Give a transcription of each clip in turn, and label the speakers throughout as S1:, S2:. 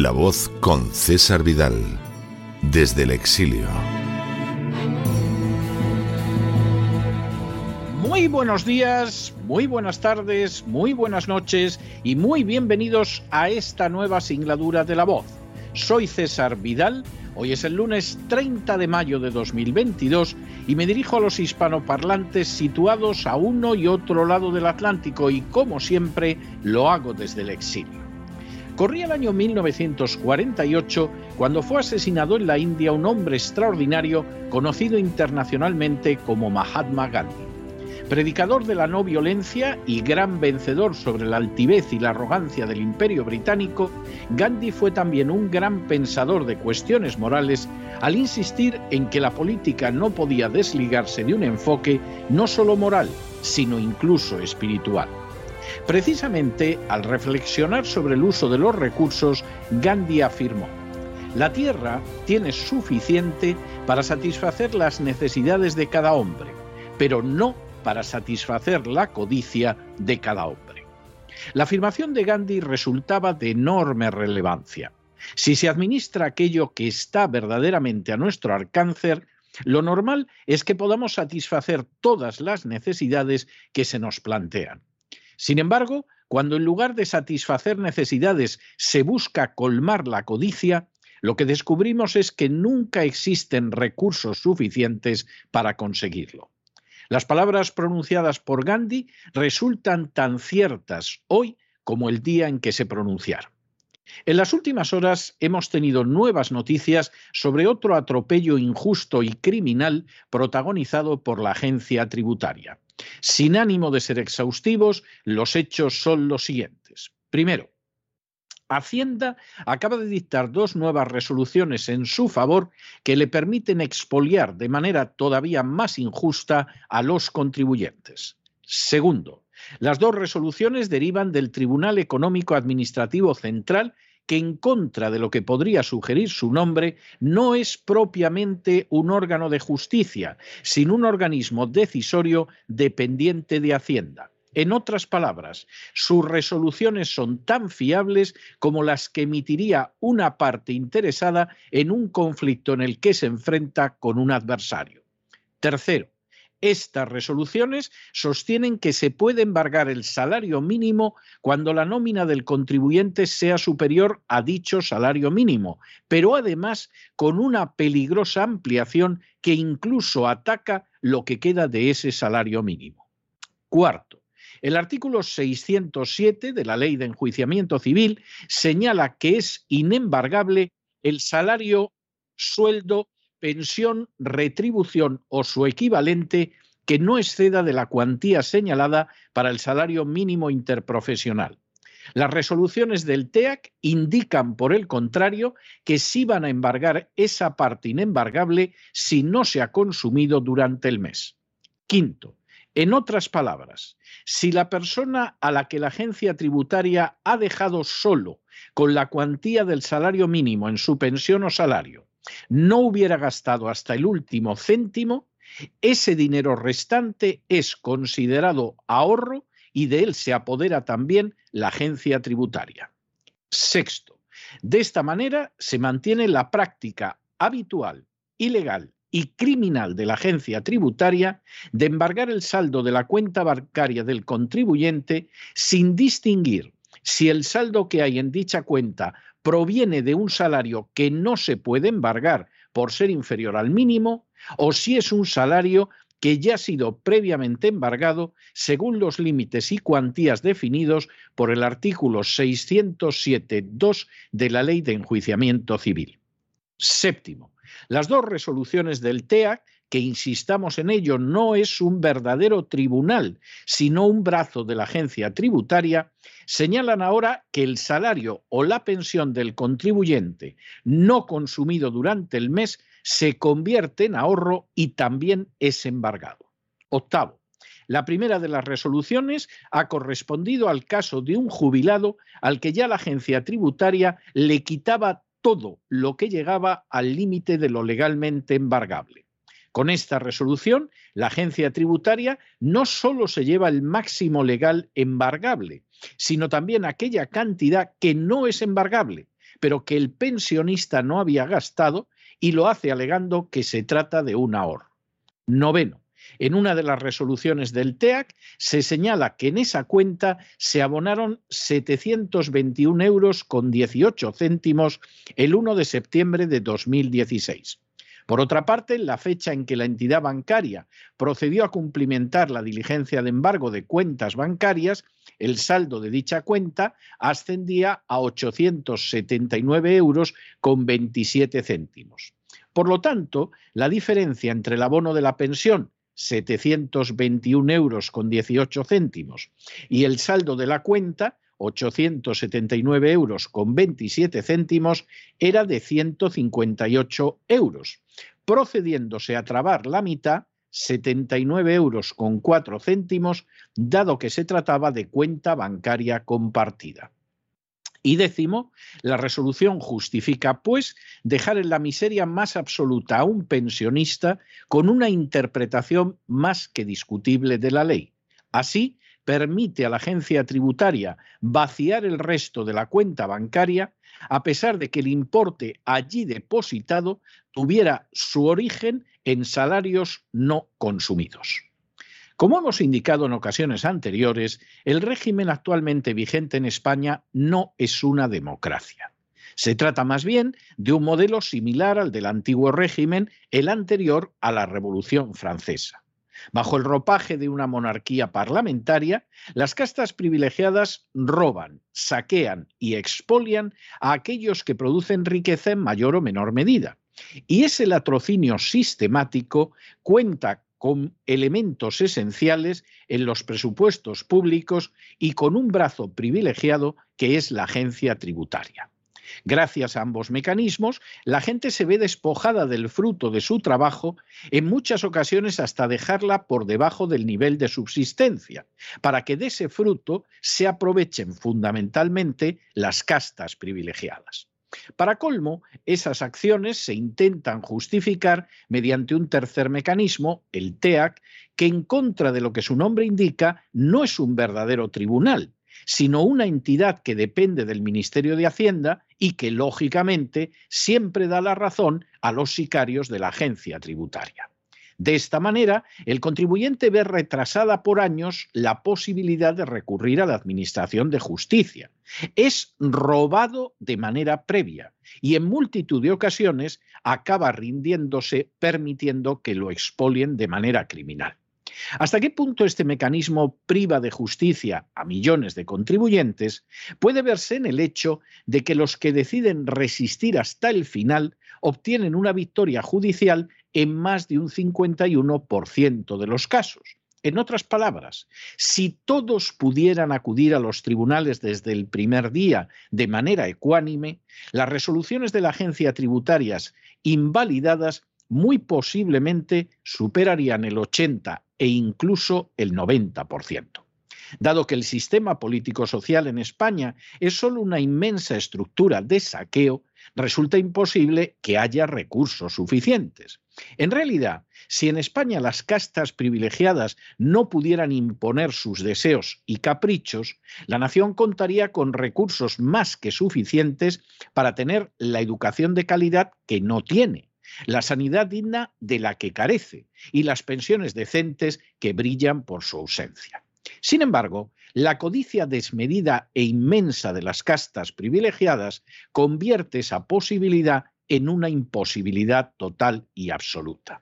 S1: La voz con César Vidal, desde el exilio.
S2: Muy buenos días, muy buenas tardes, muy buenas noches y muy bienvenidos a esta nueva singladura de La voz. Soy César Vidal, hoy es el lunes 30 de mayo de 2022 y me dirijo a los hispanoparlantes situados a uno y otro lado del Atlántico y como siempre lo hago desde el exilio. Corría el año 1948 cuando fue asesinado en la India un hombre extraordinario conocido internacionalmente como Mahatma Gandhi. Predicador de la no violencia y gran vencedor sobre la altivez y la arrogancia del imperio británico, Gandhi fue también un gran pensador de cuestiones morales al insistir en que la política no podía desligarse de un enfoque no solo moral, sino incluso espiritual. Precisamente al reflexionar sobre el uso de los recursos, Gandhi afirmó, la tierra tiene suficiente para satisfacer las necesidades de cada hombre, pero no para satisfacer la codicia de cada hombre. La afirmación de Gandhi resultaba de enorme relevancia. Si se administra aquello que está verdaderamente a nuestro alcance, lo normal es que podamos satisfacer todas las necesidades que se nos plantean. Sin embargo, cuando en lugar de satisfacer necesidades se busca colmar la codicia, lo que descubrimos es que nunca existen recursos suficientes para conseguirlo. Las palabras pronunciadas por Gandhi resultan tan ciertas hoy como el día en que se pronunciaron. En las últimas horas hemos tenido nuevas noticias sobre otro atropello injusto y criminal protagonizado por la agencia tributaria. Sin ánimo de ser exhaustivos, los hechos son los siguientes. Primero, Hacienda acaba de dictar dos nuevas resoluciones en su favor que le permiten expoliar de manera todavía más injusta a los contribuyentes. Segundo, las dos resoluciones derivan del Tribunal Económico Administrativo Central que en contra de lo que podría sugerir su nombre, no es propiamente un órgano de justicia, sino un organismo decisorio dependiente de Hacienda. En otras palabras, sus resoluciones son tan fiables como las que emitiría una parte interesada en un conflicto en el que se enfrenta con un adversario. Tercero, estas resoluciones sostienen que se puede embargar el salario mínimo cuando la nómina del contribuyente sea superior a dicho salario mínimo, pero además con una peligrosa ampliación que incluso ataca lo que queda de ese salario mínimo. Cuarto, el artículo 607 de la Ley de Enjuiciamiento Civil señala que es inembargable el salario, sueldo pensión, retribución o su equivalente que no exceda de la cuantía señalada para el salario mínimo interprofesional. Las resoluciones del TEAC indican, por el contrario, que sí van a embargar esa parte inembargable si no se ha consumido durante el mes. Quinto, en otras palabras, si la persona a la que la agencia tributaria ha dejado solo con la cuantía del salario mínimo en su pensión o salario no hubiera gastado hasta el último céntimo, ese dinero restante es considerado ahorro y de él se apodera también la agencia tributaria. Sexto, de esta manera se mantiene la práctica habitual, ilegal y criminal de la agencia tributaria de embargar el saldo de la cuenta bancaria del contribuyente sin distinguir si el saldo que hay en dicha cuenta proviene de un salario que no se puede embargar por ser inferior al mínimo o si es un salario que ya ha sido previamente embargado según los límites y cuantías definidos por el artículo 607.2 de la Ley de Enjuiciamiento Civil. Séptimo, las dos resoluciones del TEAC que insistamos en ello, no es un verdadero tribunal, sino un brazo de la agencia tributaria, señalan ahora que el salario o la pensión del contribuyente no consumido durante el mes se convierte en ahorro y también es embargado. Octavo. La primera de las resoluciones ha correspondido al caso de un jubilado al que ya la agencia tributaria le quitaba todo lo que llegaba al límite de lo legalmente embargable. Con esta resolución, la agencia tributaria no solo se lleva el máximo legal embargable, sino también aquella cantidad que no es embargable, pero que el pensionista no había gastado y lo hace alegando que se trata de un ahorro. Noveno. En una de las resoluciones del TEAC se señala que en esa cuenta se abonaron 721 euros con 18 céntimos el 1 de septiembre de 2016. Por otra parte, la fecha en que la entidad bancaria procedió a cumplimentar la diligencia de embargo de cuentas bancarias, el saldo de dicha cuenta ascendía a 879 euros con 27 céntimos. Por lo tanto, la diferencia entre el abono de la pensión 721 euros con 18 céntimos y el saldo de la cuenta 879 euros con 27 céntimos era de 158 euros, procediéndose a trabar la mitad 79 euros con 4 céntimos, dado que se trataba de cuenta bancaria compartida. Y décimo, la resolución justifica, pues, dejar en la miseria más absoluta a un pensionista con una interpretación más que discutible de la ley. Así, permite a la agencia tributaria vaciar el resto de la cuenta bancaria a pesar de que el importe allí depositado tuviera su origen en salarios no consumidos. Como hemos indicado en ocasiones anteriores, el régimen actualmente vigente en España no es una democracia. Se trata más bien de un modelo similar al del antiguo régimen, el anterior a la Revolución Francesa. Bajo el ropaje de una monarquía parlamentaria, las castas privilegiadas roban, saquean y expolian a aquellos que producen riqueza en mayor o menor medida. Y ese latrocinio sistemático cuenta con elementos esenciales en los presupuestos públicos y con un brazo privilegiado que es la agencia tributaria. Gracias a ambos mecanismos, la gente se ve despojada del fruto de su trabajo, en muchas ocasiones hasta dejarla por debajo del nivel de subsistencia, para que de ese fruto se aprovechen fundamentalmente las castas privilegiadas. Para colmo, esas acciones se intentan justificar mediante un tercer mecanismo, el TEAC, que en contra de lo que su nombre indica, no es un verdadero tribunal, sino una entidad que depende del Ministerio de Hacienda y que, lógicamente, siempre da la razón a los sicarios de la agencia tributaria. De esta manera, el contribuyente ve retrasada por años la posibilidad de recurrir a la Administración de Justicia. Es robado de manera previa y en multitud de ocasiones acaba rindiéndose permitiendo que lo expolien de manera criminal. ¿Hasta qué punto este mecanismo priva de justicia a millones de contribuyentes puede verse en el hecho de que los que deciden resistir hasta el final obtienen una victoria judicial en más de un 51% de los casos? En otras palabras, si todos pudieran acudir a los tribunales desde el primer día de manera ecuánime, las resoluciones de la agencia tributarias invalidadas muy posiblemente superarían el 80 e incluso el 90%. Dado que el sistema político-social en España es solo una inmensa estructura de saqueo, resulta imposible que haya recursos suficientes. En realidad, si en España las castas privilegiadas no pudieran imponer sus deseos y caprichos, la nación contaría con recursos más que suficientes para tener la educación de calidad que no tiene la sanidad digna de la que carece y las pensiones decentes que brillan por su ausencia. Sin embargo, la codicia desmedida e inmensa de las castas privilegiadas convierte esa posibilidad en una imposibilidad total y absoluta.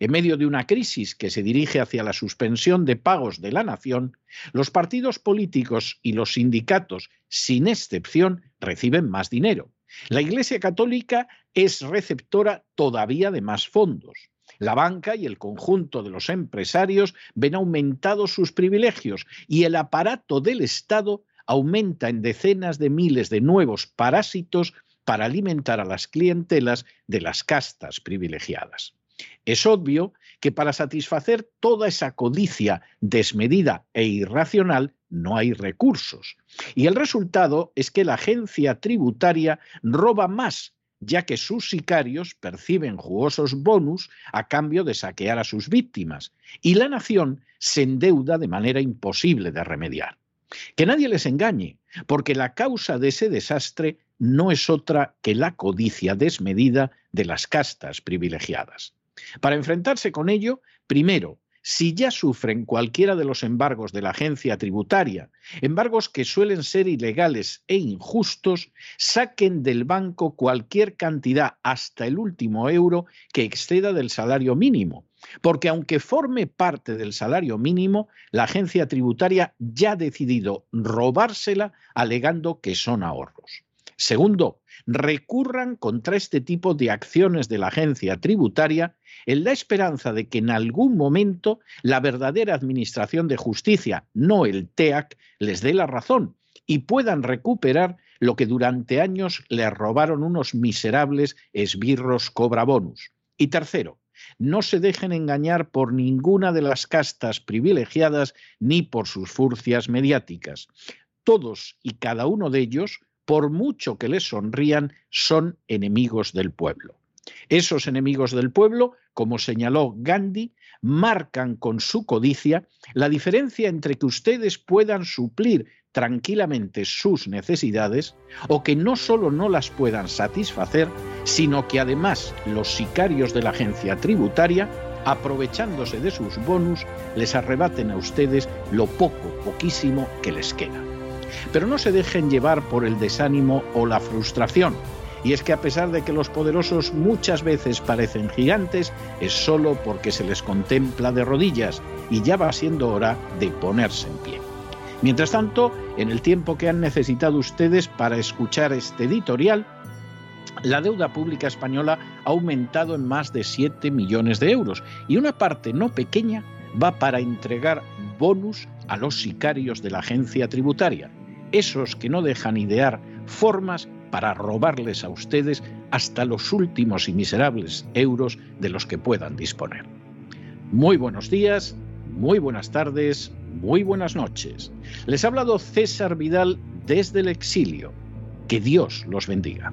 S2: En medio de una crisis que se dirige hacia la suspensión de pagos de la nación, los partidos políticos y los sindicatos, sin excepción, reciben más dinero. La Iglesia Católica es receptora todavía de más fondos. La banca y el conjunto de los empresarios ven aumentados sus privilegios y el aparato del Estado aumenta en decenas de miles de nuevos parásitos para alimentar a las clientelas de las castas privilegiadas. Es obvio que para satisfacer toda esa codicia desmedida e irracional no hay recursos. Y el resultado es que la agencia tributaria roba más ya que sus sicarios perciben jugosos bonus a cambio de saquear a sus víctimas, y la nación se endeuda de manera imposible de remediar. Que nadie les engañe, porque la causa de ese desastre no es otra que la codicia desmedida de las castas privilegiadas. Para enfrentarse con ello, primero, si ya sufren cualquiera de los embargos de la agencia tributaria, embargos que suelen ser ilegales e injustos, saquen del banco cualquier cantidad hasta el último euro que exceda del salario mínimo. Porque aunque forme parte del salario mínimo, la agencia tributaria ya ha decidido robársela alegando que son ahorros. Segundo, recurran contra este tipo de acciones de la agencia tributaria en la esperanza de que en algún momento la verdadera Administración de Justicia, no el TEAC, les dé la razón y puedan recuperar lo que durante años les robaron unos miserables esbirros cobra bonus. Y tercero, no se dejen engañar por ninguna de las castas privilegiadas ni por sus furcias mediáticas. Todos y cada uno de ellos, por mucho que les sonrían, son enemigos del pueblo. Esos enemigos del pueblo, como señaló Gandhi, marcan con su codicia la diferencia entre que ustedes puedan suplir tranquilamente sus necesidades o que no solo no las puedan satisfacer, sino que además los sicarios de la agencia tributaria, aprovechándose de sus bonus, les arrebaten a ustedes lo poco, poquísimo que les queda. Pero no se dejen llevar por el desánimo o la frustración Y es que a pesar de que los poderosos muchas veces parecen gigantes, es solo porque se les contempla de rodillas y ya va siendo hora de ponerse en pie. Mientras tanto, en el tiempo que han necesitado ustedes para escuchar este editorial, la deuda pública española ha aumentado en más de 7 millones de euros y una parte no pequeña va para entregar bonus a los sicarios de la agencia tributaria, esos que no dejan idear formas para robarles a ustedes hasta los últimos y miserables euros de los que puedan disponer. Muy buenos días, muy buenas tardes, muy buenas noches. Les ha hablado César Vidal desde el exilio. Que Dios los bendiga.